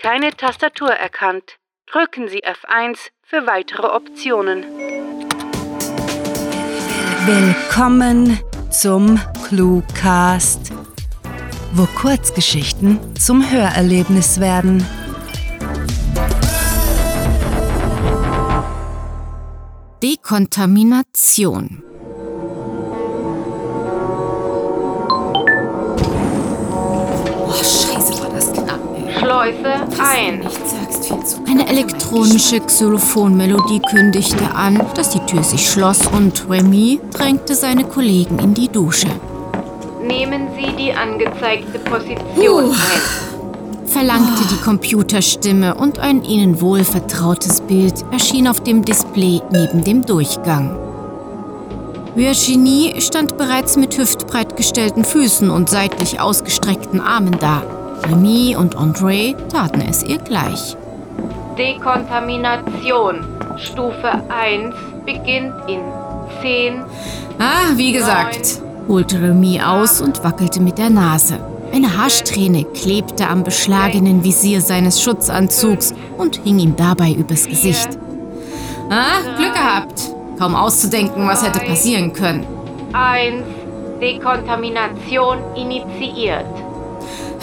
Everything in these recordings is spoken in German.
keine Tastatur erkannt. Drücken Sie F1 für weitere Optionen. Willkommen zum Cluecast, wo Kurzgeschichten zum Hörerlebnis werden. Dekontamination Schleuse ein. Eine elektronische Xylophonmelodie kündigte an, dass die Tür sich schloss und Remy drängte seine Kollegen in die Dusche. Nehmen Sie die angezeigte Position ein. Verlangte die Computerstimme und ein ihnen wohlvertrautes Bild erschien auf dem Display neben dem Durchgang. Virginie stand bereits mit hüftbreit gestellten Füßen und seitlich ausgestreckten Armen da. Remy und André taten es ihr gleich. Dekontamination. Stufe 1 beginnt in 10. Ah, wie gesagt, 9, holte Remy aus und wackelte mit der Nase. Eine Haarsträhne klebte am beschlagenen Visier seines Schutzanzugs und hing ihm dabei übers Gesicht. Ah, Glück gehabt. Kaum auszudenken, was hätte passieren können. 1. Dekontamination initiiert.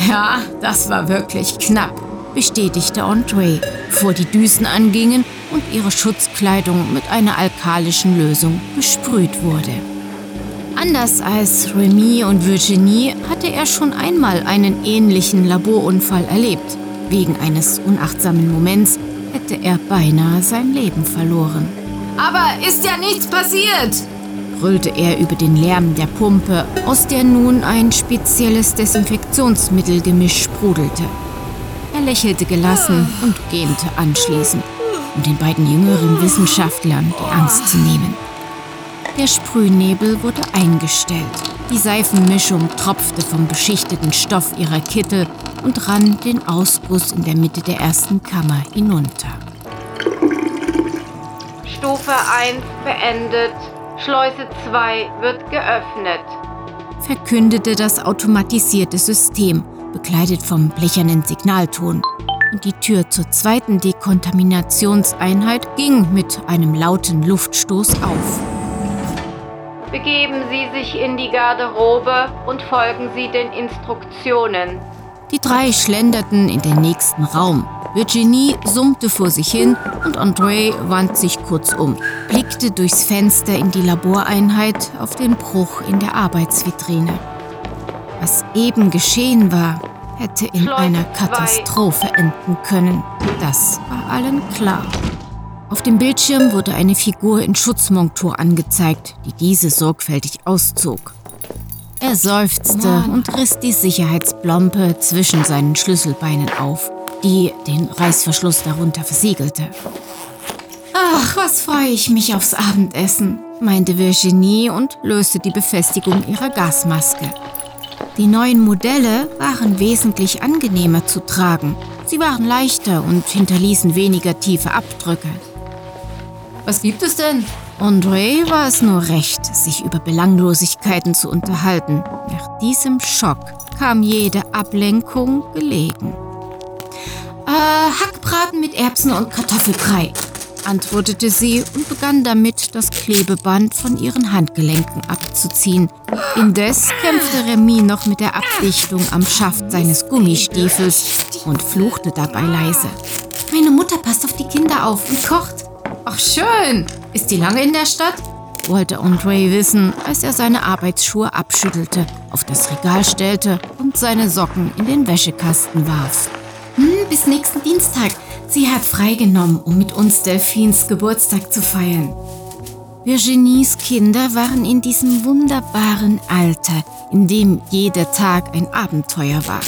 Ja, das war wirklich knapp, bestätigte Andre, bevor die Düsen angingen und ihre Schutzkleidung mit einer alkalischen Lösung besprüht wurde. Anders als Remy und Virginie hatte er schon einmal einen ähnlichen Laborunfall erlebt. Wegen eines unachtsamen Moments hätte er beinahe sein Leben verloren. Aber ist ja nichts passiert, brüllte er über den Lärm der Pumpe, aus der nun ein spezielles Desinfektionsmittelgemisch sprudelte. Er lächelte gelassen und gähnte anschließend, um den beiden jüngeren Wissenschaftlern die Angst zu nehmen. Der Sprühnebel wurde eingestellt. Die Seifenmischung tropfte vom beschichteten Stoff ihrer Kittel und rann den Ausguss in der Mitte der ersten Kammer hinunter. Stufe 1 beendet. Schleuse 2 wird geöffnet, verkündete das automatisierte System, begleitet vom blechernen Signalton. Und die Tür zur zweiten Dekontaminationseinheit ging mit einem lauten Luftstoß auf. Begeben Sie sich in die Garderobe und folgen Sie den Instruktionen. Die drei schlenderten in den nächsten Raum. Virginie summte vor sich hin und André wandte sich kurz um, blickte durchs Fenster in die Laboreinheit auf den Bruch in der Arbeitsvitrine. Was eben geschehen war, hätte in einer Katastrophe enden können. Das war allen klar. Auf dem Bildschirm wurde eine Figur in Schutzmontur angezeigt, die diese sorgfältig auszog. Er seufzte und riss die Sicherheitsblompe zwischen seinen Schlüsselbeinen auf, die den Reißverschluss darunter versiegelte. Ach, was freue ich mich aufs Abendessen, meinte Virginie und löste die Befestigung ihrer Gasmaske. Die neuen Modelle waren wesentlich angenehmer zu tragen. Sie waren leichter und hinterließen weniger tiefe Abdrücke. Was gibt es denn? André war es nur recht, sich über Belanglosigkeiten zu unterhalten. Nach diesem Schock kam jede Ablenkung gelegen. Äh, Hackbraten mit Erbsen und Kartoffelbrei, antwortete sie und begann damit, das Klebeband von ihren Handgelenken abzuziehen. Indes kämpfte Remy noch mit der Abdichtung am Schaft seines Gummistiefels und fluchte dabei leise. Meine Mutter passt auf die Kinder auf und kocht. Ach schön. Ist die lange in der Stadt? wollte Andre wissen, als er seine Arbeitsschuhe abschüttelte, auf das Regal stellte und seine Socken in den Wäschekasten warf. Hm, bis nächsten Dienstag. Sie hat freigenommen, um mit uns Delphins Geburtstag zu feiern. Virginies Kinder waren in diesem wunderbaren Alter, in dem jeder Tag ein Abenteuer war.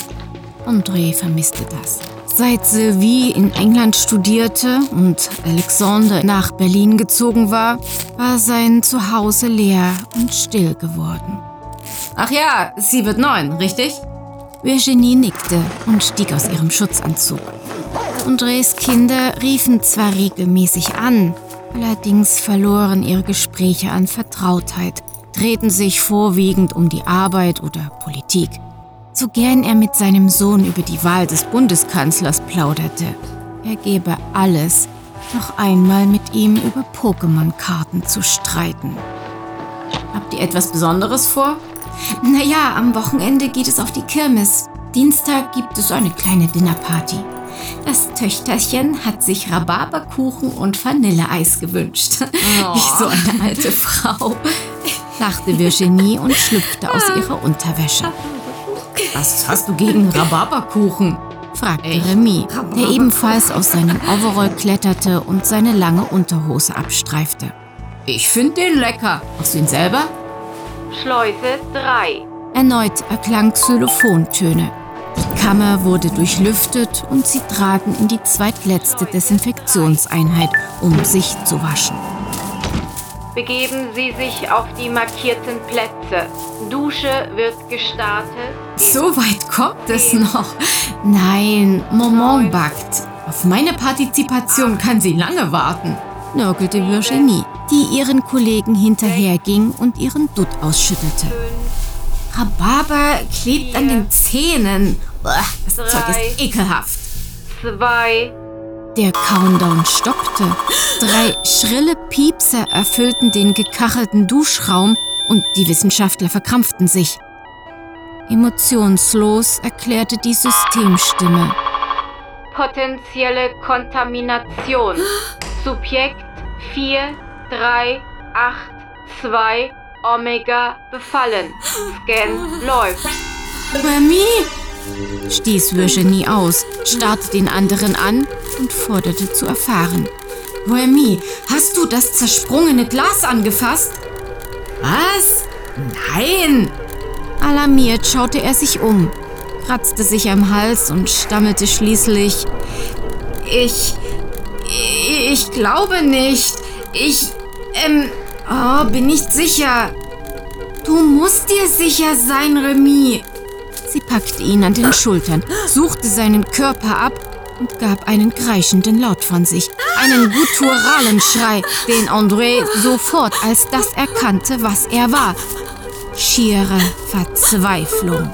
André vermisste das. Seit Sylvie in England studierte und Alexander nach Berlin gezogen war, war sein Zuhause leer und still geworden. Ach ja, sie wird neun, richtig? Virginie nickte und stieg aus ihrem Schutzanzug. Andres Kinder riefen zwar regelmäßig an, allerdings verloren ihre Gespräche an Vertrautheit, drehten sich vorwiegend um die Arbeit oder Politik. so gern er mit seinem Sohn über die Wahl des Bundeskanzlers plauderte. Er gebe alles, noch einmal mit ihm über Pokémon-Karten zu streiten. Habt ihr etwas Besonderes vor? Naja, am Wochenende geht es auf die Kirmes. Dienstag gibt es eine kleine Dinnerparty. Das Töchterchen hat sich Rhabarberkuchen und Vanilleeis gewünscht. Oh. Wie so eine alte Frau, lachte Virginie und schlüpfte aus ihrer Unterwäsche. Was hast du gegen Rhabarberkuchen? fragte Remy, der ebenfalls aus seinem Overall kletterte und seine lange Unterhose abstreifte. Ich finde den lecker. Machst du ihn selber? Schleuse 3. Erneut erklang Xylophontöne. Die Kammer wurde durchlüftet und sie traten in die zweitletzte Desinfektionseinheit, um sich zu waschen. Begeben Sie sich auf die markierten Plätze. Dusche wird gestartet. So weit kommt es noch. Nein, Momon backt, Auf meine Partizipation kann sie lange warten. Nörgelte Virginie, die ihren Kollegen hinterherging und ihren Dutt ausschüttelte. Rhabarber klebt an den Zähnen. Das Zeug ist ekelhaft. 2. Der Countdown stoppte. Drei schrille Piepser erfüllten den gekachelten Duschraum und die Wissenschaftler verkrampften sich. Emotionslos erklärte die Systemstimme. Potenzielle Kontamination. Subjekt 4, 3, 8, 2, Omega befallen. Scan läuft. Remy! stieß Virginie aus, starrte den anderen an und forderte zu erfahren. Noemi, hast du das zersprungene Glas angefasst? Was? Nein! Alarmiert schaute er sich um, kratzte sich am Hals und stammelte schließlich. Ich. Ich glaube nicht. Ich. Ähm. Oh, bin nicht sicher. Du musst dir sicher sein, Remy. Sie packte ihn an den Schultern, suchte seinen Körper ab und gab einen kreischenden Laut von sich. Einen gutturalen Schrei, den André sofort als das erkannte, was er war. Schiere Verzweiflung.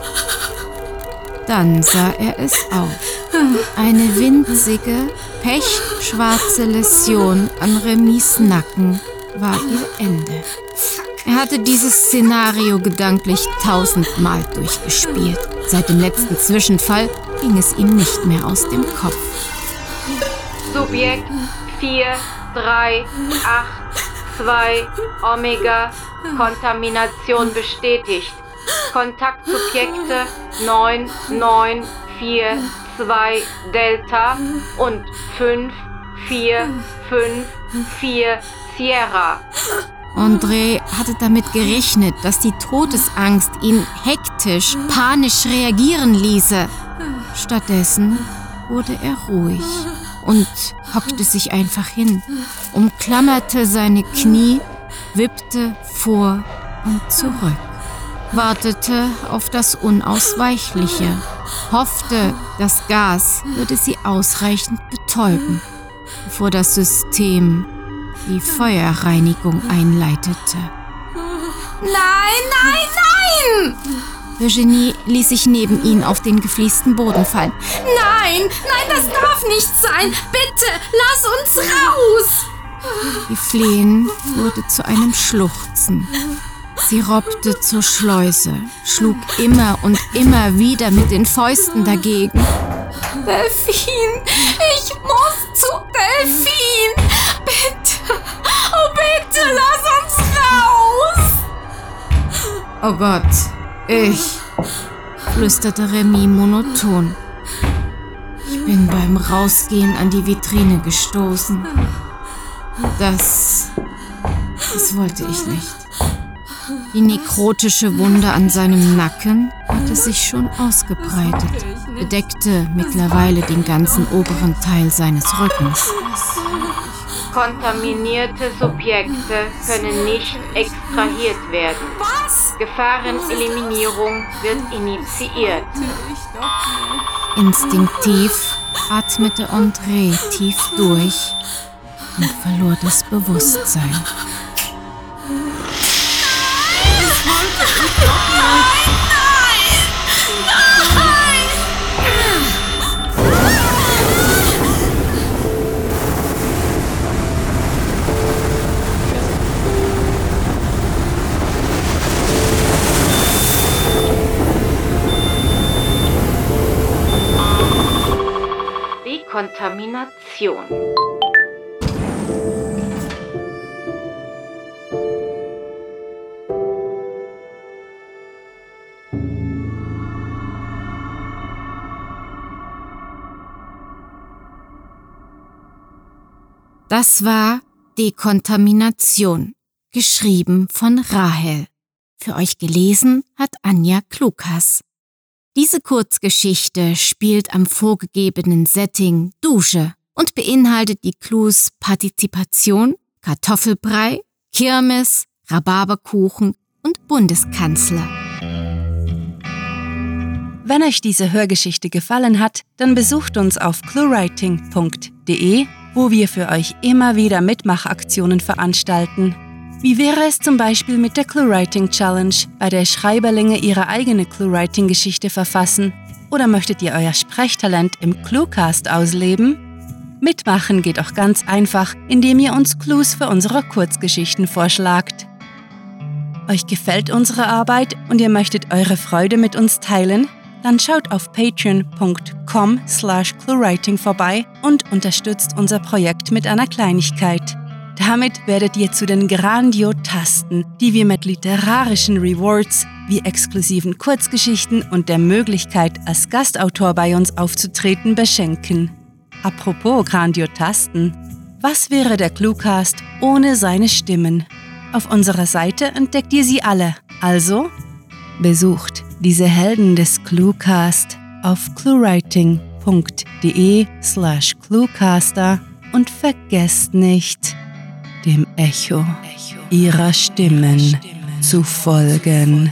Dann sah er es auch. Eine winzige, pechschwarze Läsion an Remis Nacken war ihr Ende. Er hatte dieses Szenario gedanklich tausendmal durchgespielt. Seit dem letzten Zwischenfall ging es ihm nicht mehr aus dem Kopf. Subjekt 4, 3, 8, 2, Omega. Kontamination bestätigt. Kontaktsubjekte 9, 9, 4, 2, Delta und 5, 4, 5, 4, Sierra. André hatte damit gerechnet, dass die Todesangst ihn hektisch, panisch reagieren ließe. Stattdessen wurde er ruhig und hockte sich einfach hin, umklammerte seine Knie, wippte vor und zurück, wartete auf das Unausweichliche, hoffte, das Gas würde sie ausreichend betäuben, bevor das System die Feuerreinigung einleitete. Nein, nein, nein! Virginie ließ sich neben ihn auf den gefliesten Boden fallen. Nein, nein, das darf nicht sein. Bitte, lass uns raus! Ihr Flehen wurde zu einem Schluchzen. Sie robbte zur Schleuse, schlug immer und immer wieder mit den Fäusten dagegen. Delfin, ich muss zu Delfin. Bitte, oh bitte, lass uns raus! Oh Gott, ich, flüsterte Remy monoton. Ich bin beim Rausgehen an die Vitrine gestoßen. Das, das wollte ich nicht. Die nekrotische Wunde an seinem Nacken hatte sich schon ausgebreitet, bedeckte mittlerweile den ganzen oberen Teil seines Rückens. Kontaminierte Subjekte können nicht extrahiert werden. Gefahreneliminierung wird initiiert. Instinktiv atmete André tief durch und verlor das Bewusstsein. Dekontamination. Das war Dekontamination, geschrieben von Rahel. Für euch gelesen hat Anja Klukas. Diese Kurzgeschichte spielt am vorgegebenen Setting Dusche und beinhaltet die Clues Partizipation, Kartoffelbrei, Kirmes, Rhabarberkuchen und Bundeskanzler. Wenn euch diese Hörgeschichte gefallen hat, dann besucht uns auf cluewriting.de, wo wir für euch immer wieder Mitmachaktionen veranstalten. Wie wäre es zum Beispiel mit der ClueWriting Challenge, bei der Schreiberlinge ihre eigene ClueWriting-Geschichte verfassen? Oder möchtet ihr euer Sprechtalent im Cluecast ausleben? Mitmachen geht auch ganz einfach, indem ihr uns Clues für unsere Kurzgeschichten vorschlagt. Euch gefällt unsere Arbeit und ihr möchtet eure Freude mit uns teilen? Dann schaut auf patreon.com slash cluewriting vorbei und unterstützt unser Projekt mit einer Kleinigkeit. Damit werdet ihr zu den Grandiotasten, die wir mit literarischen Rewards wie exklusiven Kurzgeschichten und der Möglichkeit, als Gastautor bei uns aufzutreten, beschenken. Apropos Grandiotasten, was wäre der Cluecast ohne seine Stimmen? Auf unserer Seite entdeckt ihr sie alle, also besucht diese Helden des Cluecast auf cluewriting.de slash cluecaster und vergesst nicht, dem Echo ihrer Stimmen zu folgen.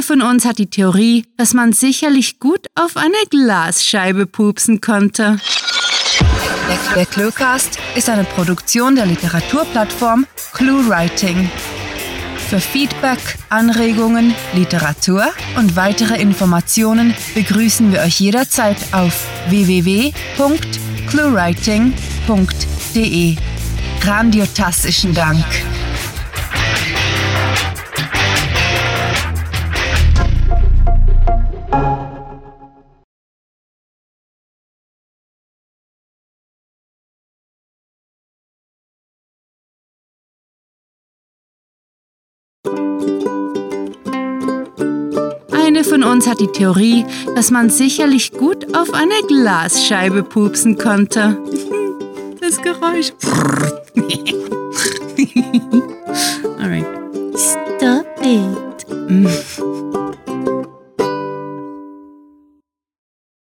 Eine von uns hat die Theorie, dass man sicherlich gut auf eine Glasscheibe pupsen konnte. Der Cluecast ist eine Produktion der Literaturplattform ClueWriting. Für Feedback, Anregungen, Literatur und weitere Informationen begrüßen wir euch jederzeit auf www.cluewriting.de. Grandiotastischen Dank. Eine von uns hat die Theorie, dass man sicherlich gut auf eine Glasscheibe pupsen konnte. Das Geräusch. Alright. Stop it.